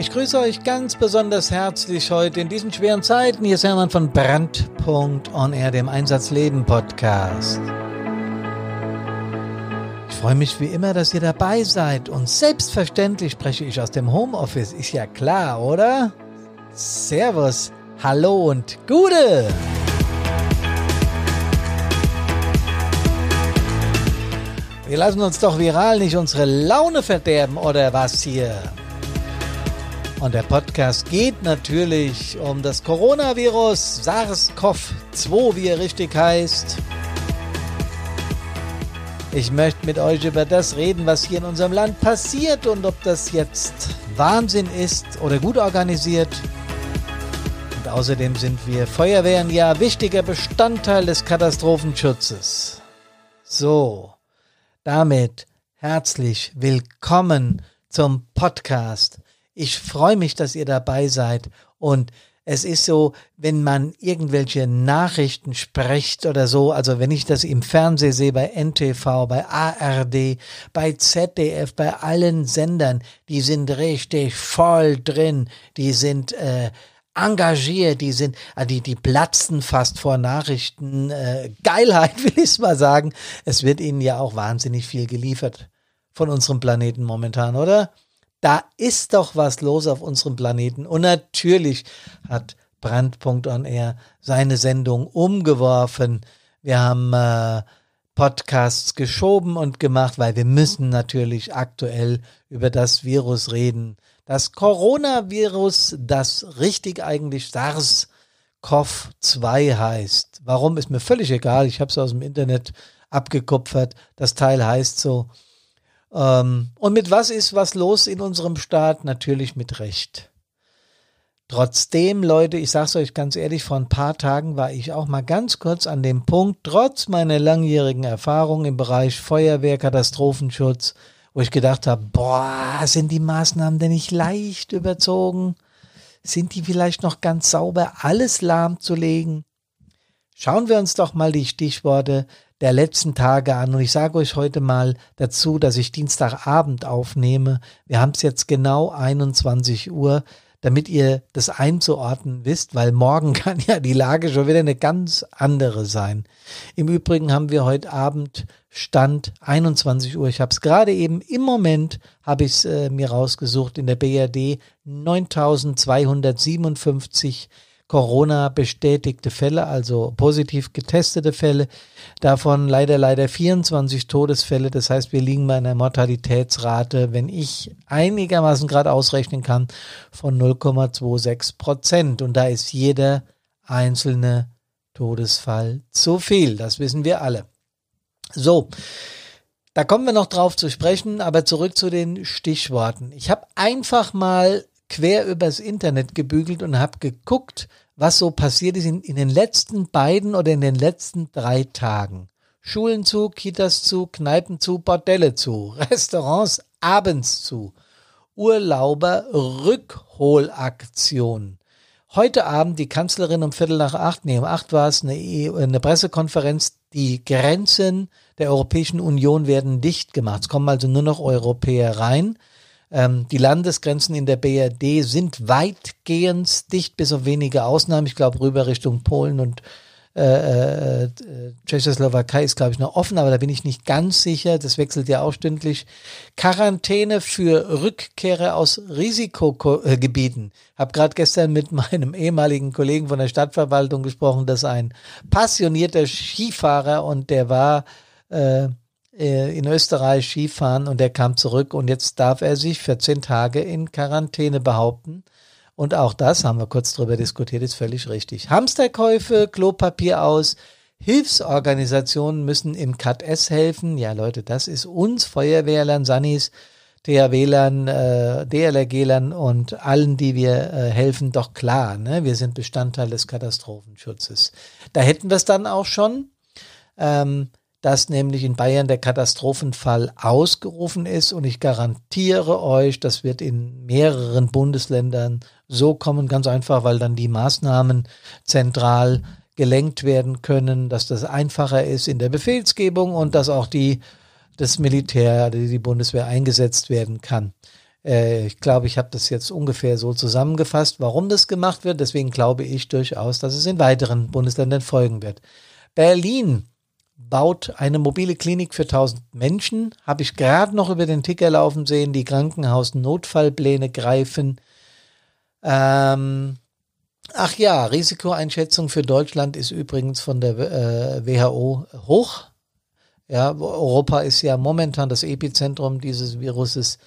Ich grüße euch ganz besonders herzlich heute in diesen schweren Zeiten. Hier ist Hermann von Brandpunkt On Air, dem Einsatzleben Podcast. Ich freue mich wie immer, dass ihr dabei seid und selbstverständlich spreche ich aus dem Homeoffice. Ist ja klar, oder? Servus, hallo und Gute! Wir lassen uns doch viral nicht unsere Laune verderben, oder was hier? Und der Podcast geht natürlich um das Coronavirus, SARS-CoV-2, wie er richtig heißt. Ich möchte mit euch über das reden, was hier in unserem Land passiert und ob das jetzt Wahnsinn ist oder gut organisiert. Und außerdem sind wir Feuerwehren ja wichtiger Bestandteil des Katastrophenschutzes. So. Damit herzlich willkommen zum Podcast. Ich freue mich, dass ihr dabei seid und es ist so, wenn man irgendwelche Nachrichten spricht oder so, also wenn ich das im Fernsehen sehe, bei NTV, bei ARD, bei ZDF, bei allen Sendern, die sind richtig voll drin, die sind äh, engagiert, die sind, ah, die, die platzen fast vor Nachrichten. Äh, Geilheit, will ich mal sagen. Es wird ihnen ja auch wahnsinnig viel geliefert von unserem Planeten momentan, oder? Da ist doch was los auf unserem Planeten. Und natürlich hat Brandpunkt on Air seine Sendung umgeworfen. Wir haben äh, Podcasts geschoben und gemacht, weil wir müssen natürlich aktuell über das Virus reden. Das Coronavirus, das richtig eigentlich SARS-CoV-2 heißt. Warum ist mir völlig egal. Ich habe es aus dem Internet abgekupfert. Das Teil heißt so. Ähm, und mit was ist was los in unserem Staat? Natürlich mit Recht. Trotzdem, Leute, ich sag's euch ganz ehrlich, vor ein paar Tagen war ich auch mal ganz kurz an dem Punkt, trotz meiner langjährigen Erfahrung im Bereich Feuerwehr, Katastrophenschutz, wo ich gedacht habe, boah, sind die Maßnahmen denn nicht leicht überzogen? Sind die vielleicht noch ganz sauber, alles lahmzulegen? Schauen wir uns doch mal die Stichworte der letzten Tage an. Und ich sage euch heute mal dazu, dass ich Dienstagabend aufnehme. Wir haben es jetzt genau 21 Uhr damit ihr das einzuordnen wisst, weil morgen kann ja die Lage schon wieder eine ganz andere sein. Im Übrigen haben wir heute Abend Stand 21 Uhr. Ich habe es gerade eben im Moment habe ich es äh, mir rausgesucht in der BRD 9257 Corona bestätigte Fälle, also positiv getestete Fälle. Davon leider, leider 24 Todesfälle. Das heißt, wir liegen bei einer Mortalitätsrate, wenn ich einigermaßen gerade ausrechnen kann, von 0,26 Prozent. Und da ist jeder einzelne Todesfall zu viel. Das wissen wir alle. So. Da kommen wir noch drauf zu sprechen, aber zurück zu den Stichworten. Ich habe einfach mal quer übers Internet gebügelt und habe geguckt, was so passiert ist in, in den letzten beiden oder in den letzten drei Tagen. Schulen zu, Kitas zu, Kneipen zu, Bordelle zu, Restaurants abends zu, Urlauber Rückholaktion. Heute Abend die Kanzlerin um Viertel nach acht, nee, um acht war es, eine, eine Pressekonferenz, die Grenzen der Europäischen Union werden dicht gemacht. Es kommen also nur noch Europäer rein. Ähm, die Landesgrenzen in der BRD sind weitgehend dicht, bis auf wenige Ausnahmen. Ich glaube, rüber Richtung Polen und äh, äh, Tschechoslowakei ist, glaube ich, noch offen, aber da bin ich nicht ganz sicher. Das wechselt ja auch stündlich. Quarantäne für Rückkehrer aus Risikogebieten. Habe gerade gestern mit meinem ehemaligen Kollegen von der Stadtverwaltung gesprochen, das ist ein passionierter Skifahrer und der war äh, in Österreich Skifahren und er kam zurück und jetzt darf er sich 14 Tage in Quarantäne behaupten. Und auch das haben wir kurz drüber diskutiert, ist völlig richtig. Hamsterkäufe, Klopapier aus, Hilfsorganisationen müssen im Cut S helfen. Ja, Leute, das ist uns Feuerwehrlern, Sannis, THWlern, äh, DLRGlern und allen, die wir äh, helfen, doch klar. Ne? Wir sind Bestandteil des Katastrophenschutzes. Da hätten wir es dann auch schon. Ähm, dass nämlich in Bayern der Katastrophenfall ausgerufen ist und ich garantiere euch, das wird in mehreren Bundesländern so kommen, ganz einfach, weil dann die Maßnahmen zentral gelenkt werden können, dass das einfacher ist in der Befehlsgebung und dass auch die das Militär, die Bundeswehr eingesetzt werden kann. Äh, ich glaube, ich habe das jetzt ungefähr so zusammengefasst, warum das gemacht wird. Deswegen glaube ich durchaus, dass es in weiteren Bundesländern folgen wird. Berlin baut eine mobile Klinik für 1000 Menschen. Habe ich gerade noch über den Ticker laufen sehen. Die Krankenhaus-Notfallpläne greifen. Ähm, ach ja, Risikoeinschätzung für Deutschland ist übrigens von der äh, WHO hoch. Ja, Europa ist ja momentan das Epizentrum dieses Viruses.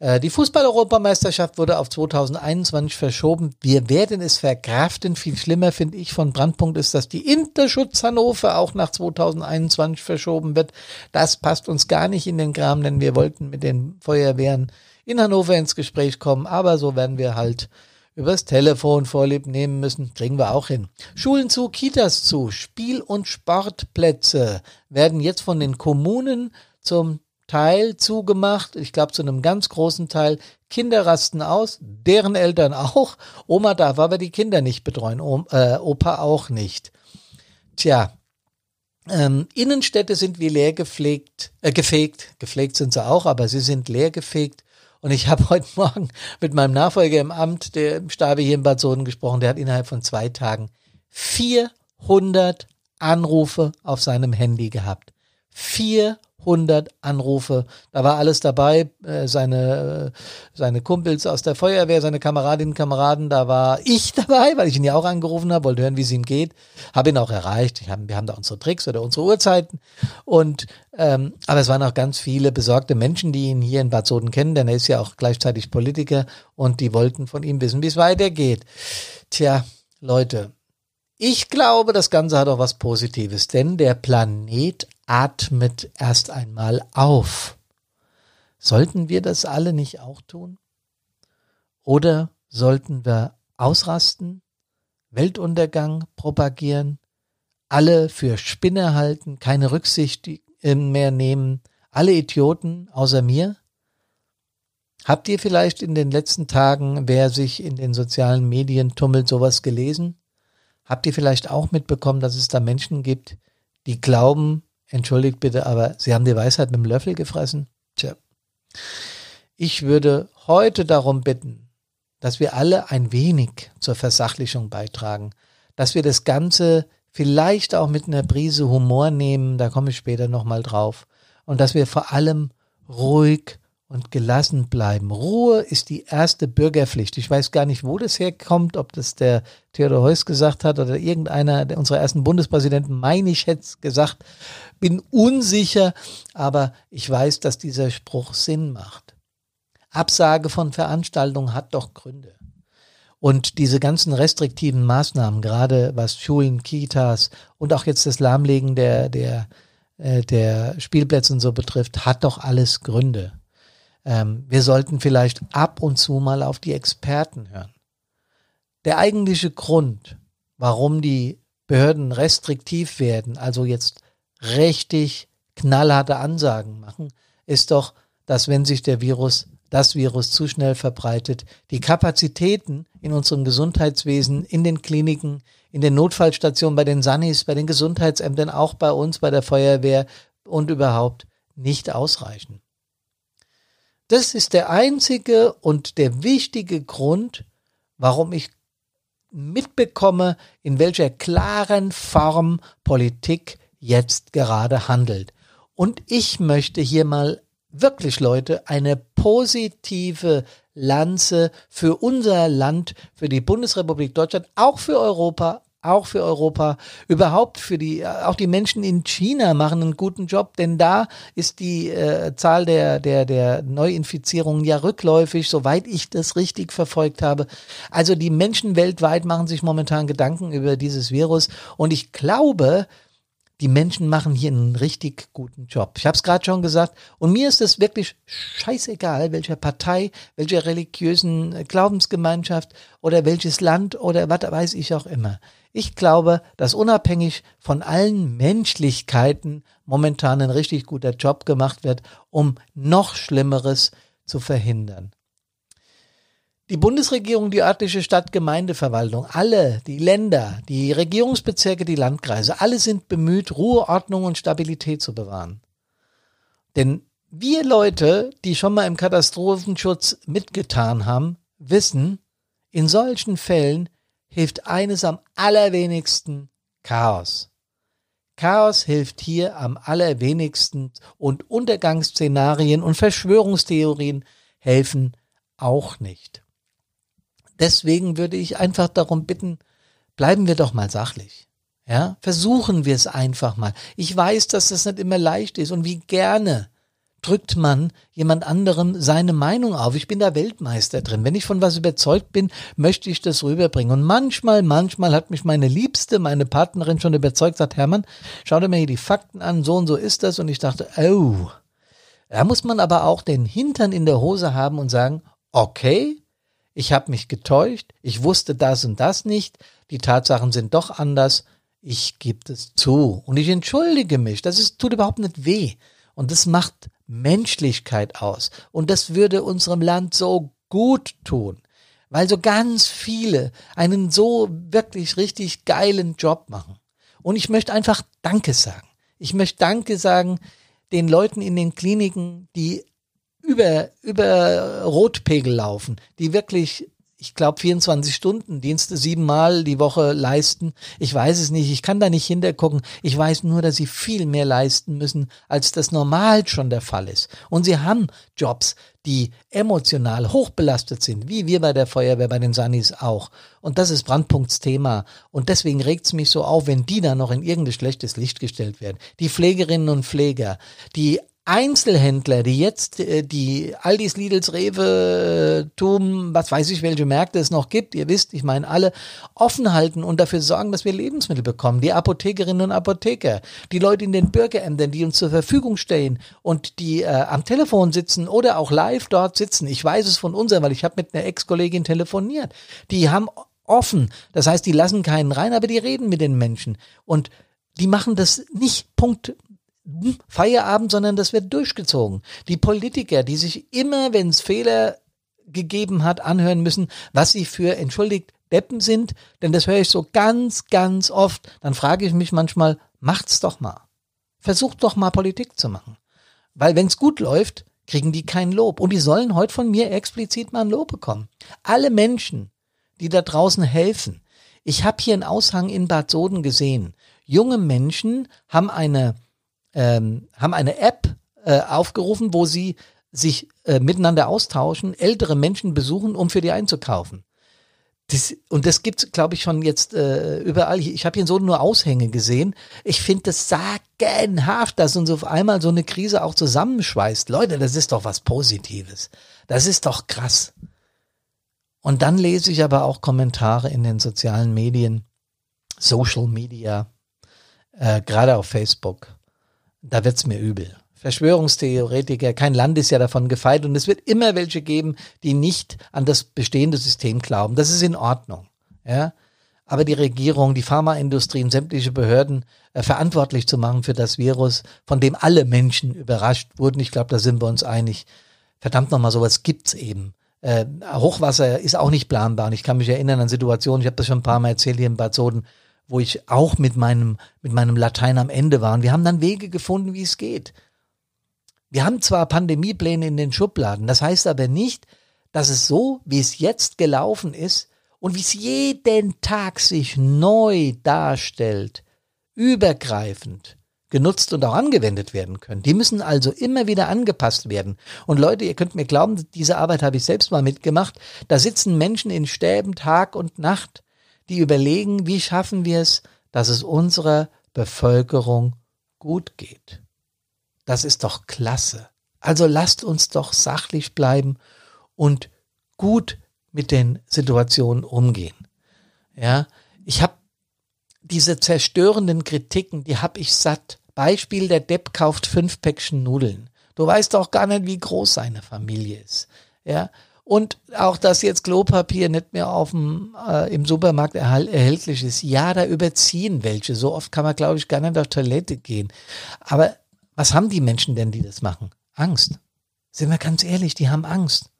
Äh, die Fußball-Europameisterschaft wurde auf 2021 verschoben. Wir werden es verkraften. Viel schlimmer finde ich von Brandpunkt ist, dass die Interschutz Hannover auch nach 2021 verschoben wird. Das passt uns gar nicht in den Kram, denn wir wollten mit den Feuerwehren in Hannover ins Gespräch kommen. Aber so werden wir halt übers Telefon vorlieb nehmen müssen. Kriegen wir auch hin. Schulen zu, Kitas zu, Spiel- und Sportplätze werden jetzt von den Kommunen zum Teil zugemacht. Ich glaube, zu einem ganz großen Teil. Kinder rasten aus, deren Eltern auch. Oma darf aber die Kinder nicht betreuen, Oma, äh, Opa auch nicht. Tja, ähm, Innenstädte sind wie leer gepflegt, äh, gefegt. Gepflegt sind sie auch, aber sie sind leer gefegt. Und ich habe heute Morgen mit meinem Nachfolger im Amt, der im Stabe hier in Bad Soden gesprochen, der hat innerhalb von zwei Tagen 400 Anrufe auf seinem Handy gehabt. 400 100 Anrufe. Da war alles dabei, äh, seine, seine Kumpels aus der Feuerwehr, seine Kameradinnen und Kameraden, da war ich dabei, weil ich ihn ja auch angerufen habe, wollte hören, wie es ihm geht. Habe ihn auch erreicht. Ich hab, wir haben da unsere Tricks oder unsere Uhrzeiten. Und ähm, aber es waren auch ganz viele besorgte Menschen, die ihn hier in Bad Soden kennen, denn er ist ja auch gleichzeitig Politiker und die wollten von ihm wissen, wie es weitergeht. Tja, Leute, ich glaube, das Ganze hat auch was Positives, denn der Planet atmet erst einmal auf. Sollten wir das alle nicht auch tun? Oder sollten wir ausrasten, Weltuntergang propagieren, alle für Spinner halten, keine Rücksicht mehr nehmen, alle Idioten außer mir? Habt ihr vielleicht in den letzten Tagen, wer sich in den sozialen Medien tummelt, sowas gelesen? Habt ihr vielleicht auch mitbekommen, dass es da Menschen gibt, die glauben, entschuldigt bitte, aber sie haben die Weisheit mit dem Löffel gefressen? Tja. Ich würde heute darum bitten, dass wir alle ein wenig zur Versachlichung beitragen, dass wir das Ganze vielleicht auch mit einer Prise Humor nehmen, da komme ich später nochmal drauf, und dass wir vor allem ruhig und gelassen bleiben. Ruhe ist die erste Bürgerpflicht. Ich weiß gar nicht, wo das herkommt, ob das der Theodor Heuss gesagt hat oder irgendeiner unserer ersten Bundespräsidenten, meine ich, hätte gesagt. Bin unsicher, aber ich weiß, dass dieser Spruch Sinn macht. Absage von Veranstaltungen hat doch Gründe. Und diese ganzen restriktiven Maßnahmen, gerade was Schulen, Kitas und auch jetzt das Lahmlegen der, der, äh, der Spielplätze und so betrifft, hat doch alles Gründe. Ähm, wir sollten vielleicht ab und zu mal auf die Experten hören. Der eigentliche Grund, warum die Behörden restriktiv werden, also jetzt richtig knallharte Ansagen machen, ist doch, dass wenn sich der Virus, das Virus zu schnell verbreitet, die Kapazitäten in unserem Gesundheitswesen, in den Kliniken, in den Notfallstationen, bei den Sanis, bei den Gesundheitsämtern, auch bei uns, bei der Feuerwehr und überhaupt nicht ausreichen. Das ist der einzige und der wichtige Grund, warum ich mitbekomme, in welcher klaren Form Politik jetzt gerade handelt. Und ich möchte hier mal wirklich, Leute, eine positive Lanze für unser Land, für die Bundesrepublik Deutschland, auch für Europa, auch für Europa, überhaupt für die, auch die Menschen in China machen einen guten Job, denn da ist die äh, Zahl der, der, der Neuinfizierungen ja rückläufig, soweit ich das richtig verfolgt habe. Also die Menschen weltweit machen sich momentan Gedanken über dieses Virus und ich glaube, die Menschen machen hier einen richtig guten Job. Ich habe es gerade schon gesagt. Und mir ist es wirklich scheißegal, welcher Partei, welcher religiösen Glaubensgemeinschaft oder welches Land oder was weiß ich auch immer. Ich glaube, dass unabhängig von allen Menschlichkeiten momentan ein richtig guter Job gemacht wird, um noch Schlimmeres zu verhindern. Die Bundesregierung, die örtliche Stadt-Gemeindeverwaltung, alle, die Länder, die Regierungsbezirke, die Landkreise, alle sind bemüht, Ruhe, Ordnung und Stabilität zu bewahren. Denn wir Leute, die schon mal im Katastrophenschutz mitgetan haben, wissen, in solchen Fällen hilft eines am allerwenigsten Chaos. Chaos hilft hier am allerwenigsten und Untergangsszenarien und Verschwörungstheorien helfen auch nicht. Deswegen würde ich einfach darum bitten, bleiben wir doch mal sachlich. Ja, versuchen wir es einfach mal. Ich weiß, dass das nicht immer leicht ist und wie gerne drückt man jemand anderem seine Meinung auf. Ich bin da Weltmeister drin. Wenn ich von was überzeugt bin, möchte ich das rüberbringen. Und manchmal, manchmal hat mich meine Liebste, meine Partnerin schon überzeugt, sagt, Hermann, schau dir mal hier die Fakten an, so und so ist das. Und ich dachte, oh, da muss man aber auch den Hintern in der Hose haben und sagen, okay, ich habe mich getäuscht, ich wusste das und das nicht, die Tatsachen sind doch anders, ich gebe es zu und ich entschuldige mich. Das ist, tut überhaupt nicht weh. Und das macht Menschlichkeit aus. Und das würde unserem Land so gut tun, weil so ganz viele einen so wirklich richtig geilen Job machen. Und ich möchte einfach Danke sagen. Ich möchte Danke sagen den Leuten in den Kliniken, die über, über Rotpegel laufen, die wirklich ich glaube, 24 Stunden Dienste siebenmal die Woche leisten. Ich weiß es nicht, ich kann da nicht hintergucken. Ich weiß nur, dass sie viel mehr leisten müssen, als das normal schon der Fall ist. Und sie haben Jobs, die emotional hochbelastet sind, wie wir bei der Feuerwehr, bei den Sanis auch. Und das ist Brandpunktsthema. Und deswegen regt es mich so auf, wenn die da noch in irgendein schlechtes Licht gestellt werden. Die Pflegerinnen und Pfleger, die Einzelhändler, die jetzt äh, die Aldis, Lidls, Rewe, Tum, was weiß ich, welche Märkte es noch gibt, ihr wisst, ich meine alle, offen halten und dafür sorgen, dass wir Lebensmittel bekommen. Die Apothekerinnen und Apotheker, die Leute in den Bürgerämtern, die uns zur Verfügung stehen und die äh, am Telefon sitzen oder auch live dort sitzen. Ich weiß es von unseren, weil ich habe mit einer Ex-Kollegin telefoniert. Die haben offen, das heißt, die lassen keinen rein, aber die reden mit den Menschen und die machen das nicht Punkt Feierabend, sondern das wird durchgezogen. Die Politiker, die sich immer, wenn es Fehler gegeben hat, anhören müssen, was sie für, entschuldigt, Deppen sind, denn das höre ich so ganz, ganz oft, dann frage ich mich manchmal, macht's doch mal. Versucht doch mal Politik zu machen. Weil wenn es gut läuft, kriegen die kein Lob. Und die sollen heute von mir explizit mal ein Lob bekommen. Alle Menschen, die da draußen helfen. Ich habe hier einen Aushang in Bad Soden gesehen. Junge Menschen haben eine ähm, haben eine App äh, aufgerufen, wo sie sich äh, miteinander austauschen, ältere Menschen besuchen, um für die einzukaufen. Das, und das gibt's, glaube ich, schon jetzt äh, überall. Ich habe hier so nur Aushänge gesehen. Ich finde das sagenhaft, dass uns auf einmal so eine Krise auch zusammenschweißt. Leute, das ist doch was Positives. Das ist doch krass. Und dann lese ich aber auch Kommentare in den sozialen Medien, Social Media, äh, gerade auf Facebook da wird's mir übel. Verschwörungstheoretiker, kein Land ist ja davon gefeit und es wird immer welche geben, die nicht an das bestehende System glauben. Das ist in Ordnung. Ja? Aber die Regierung, die Pharmaindustrie und sämtliche Behörden äh, verantwortlich zu machen für das Virus, von dem alle Menschen überrascht wurden, ich glaube, da sind wir uns einig. Verdammt nochmal, sowas gibt's eben. Äh, Hochwasser ist auch nicht planbar. Und ich kann mich erinnern an Situationen, ich habe das schon ein paar Mal erzählt hier in Bad Soden, wo ich auch mit meinem, mit meinem Latein am Ende war. Und wir haben dann Wege gefunden, wie es geht. Wir haben zwar Pandemiepläne in den Schubladen, das heißt aber nicht, dass es so, wie es jetzt gelaufen ist und wie es jeden Tag sich neu darstellt, übergreifend genutzt und auch angewendet werden können. Die müssen also immer wieder angepasst werden. Und Leute, ihr könnt mir glauben, diese Arbeit habe ich selbst mal mitgemacht. Da sitzen Menschen in Stäben Tag und Nacht die überlegen, wie schaffen wir es, dass es unserer Bevölkerung gut geht. Das ist doch klasse. Also lasst uns doch sachlich bleiben und gut mit den Situationen umgehen. Ja, ich habe diese zerstörenden Kritiken, die habe ich satt. Beispiel, der Depp kauft fünf Päckchen Nudeln. Du weißt doch gar nicht, wie groß seine Familie ist. Ja, und auch, dass jetzt Klopapier nicht mehr auf dem, äh, im Supermarkt erhältlich ist. Ja, da überziehen welche. So oft kann man, glaube ich, gar nicht auf Toilette gehen. Aber was haben die Menschen denn, die das machen? Angst. Sind wir ganz ehrlich, die haben Angst.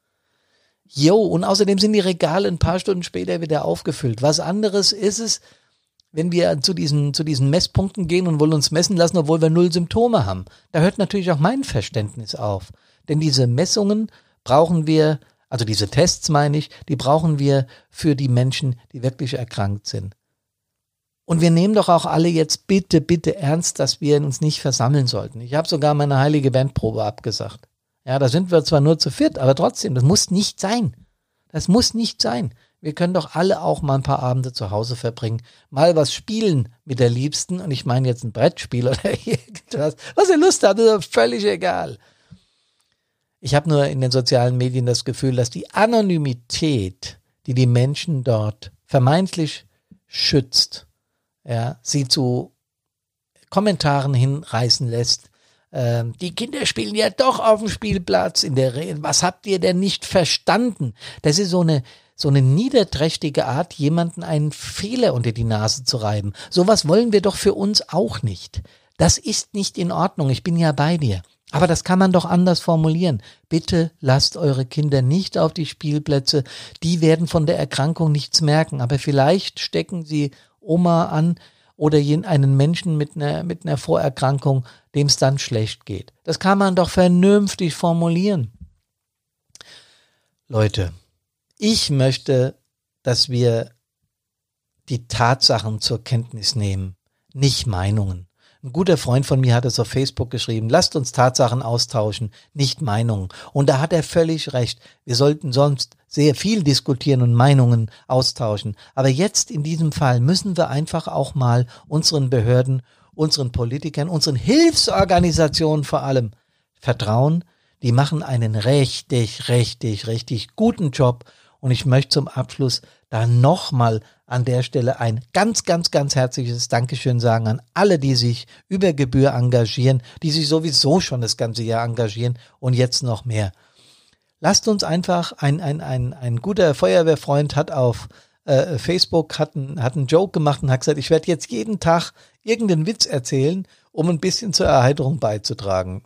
Jo, und außerdem sind die Regale ein paar Stunden später wieder aufgefüllt. Was anderes ist es, wenn wir zu diesen, zu diesen Messpunkten gehen und wollen uns messen lassen, obwohl wir null Symptome haben. Da hört natürlich auch mein Verständnis auf. Denn diese Messungen brauchen wir, also diese Tests meine ich, die brauchen wir für die Menschen, die wirklich erkrankt sind. Und wir nehmen doch auch alle jetzt bitte, bitte ernst, dass wir uns nicht versammeln sollten. Ich habe sogar meine heilige Bandprobe abgesagt. Ja, da sind wir zwar nur zu viert, aber trotzdem, das muss nicht sein. Das muss nicht sein. Wir können doch alle auch mal ein paar Abende zu Hause verbringen, mal was spielen mit der Liebsten. Und ich meine jetzt ein Brettspiel oder irgendwas. Was ihr Lust habt, ist völlig egal. Ich habe nur in den sozialen Medien das Gefühl, dass die Anonymität, die die Menschen dort vermeintlich schützt, ja, sie zu Kommentaren hinreißen lässt. Ähm, die Kinder spielen ja doch auf dem Spielplatz in der Re Was habt ihr denn nicht verstanden? Das ist so eine so eine niederträchtige Art, jemanden einen Fehler unter die Nase zu reiben. Sowas wollen wir doch für uns auch nicht. Das ist nicht in Ordnung. Ich bin ja bei dir. Aber das kann man doch anders formulieren. Bitte lasst eure Kinder nicht auf die Spielplätze. Die werden von der Erkrankung nichts merken. Aber vielleicht stecken sie Oma an oder einen Menschen mit einer, mit einer Vorerkrankung, dem es dann schlecht geht. Das kann man doch vernünftig formulieren. Leute, ich möchte, dass wir die Tatsachen zur Kenntnis nehmen, nicht Meinungen. Ein guter Freund von mir hat es auf Facebook geschrieben, lasst uns Tatsachen austauschen, nicht Meinungen. Und da hat er völlig recht. Wir sollten sonst sehr viel diskutieren und Meinungen austauschen. Aber jetzt in diesem Fall müssen wir einfach auch mal unseren Behörden, unseren Politikern, unseren Hilfsorganisationen vor allem vertrauen. Die machen einen richtig, richtig, richtig guten Job. Und ich möchte zum Abschluss da nochmal an der Stelle ein ganz, ganz, ganz herzliches Dankeschön sagen an alle, die sich über Gebühr engagieren, die sich sowieso schon das ganze Jahr engagieren und jetzt noch mehr. Lasst uns einfach, ein, ein, ein, ein guter Feuerwehrfreund hat auf äh, Facebook hat, ein, hat einen Joke gemacht und hat gesagt, ich werde jetzt jeden Tag irgendeinen Witz erzählen, um ein bisschen zur Erheiterung beizutragen.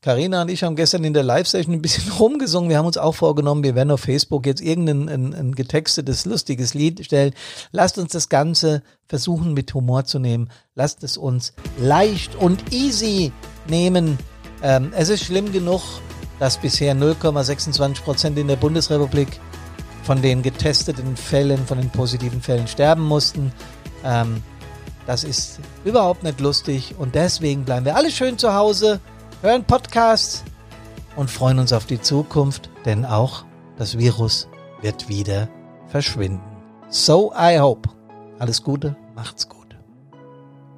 Karina und ich haben gestern in der Live-Session ein bisschen rumgesungen. Wir haben uns auch vorgenommen, wir werden auf Facebook jetzt irgendein ein, ein getextetes, lustiges Lied stellen. Lasst uns das Ganze versuchen mit Humor zu nehmen. Lasst es uns leicht und easy nehmen. Ähm, es ist schlimm genug, dass bisher 0,26 Prozent in der Bundesrepublik von den getesteten Fällen, von den positiven Fällen sterben mussten. Ähm, das ist überhaupt nicht lustig und deswegen bleiben wir alle schön zu Hause hören Podcasts und freuen uns auf die Zukunft, denn auch das Virus wird wieder verschwinden. So I hope. Alles Gute, macht's gut.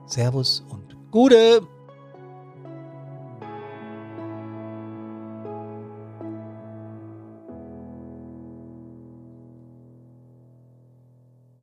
Servus und Gute.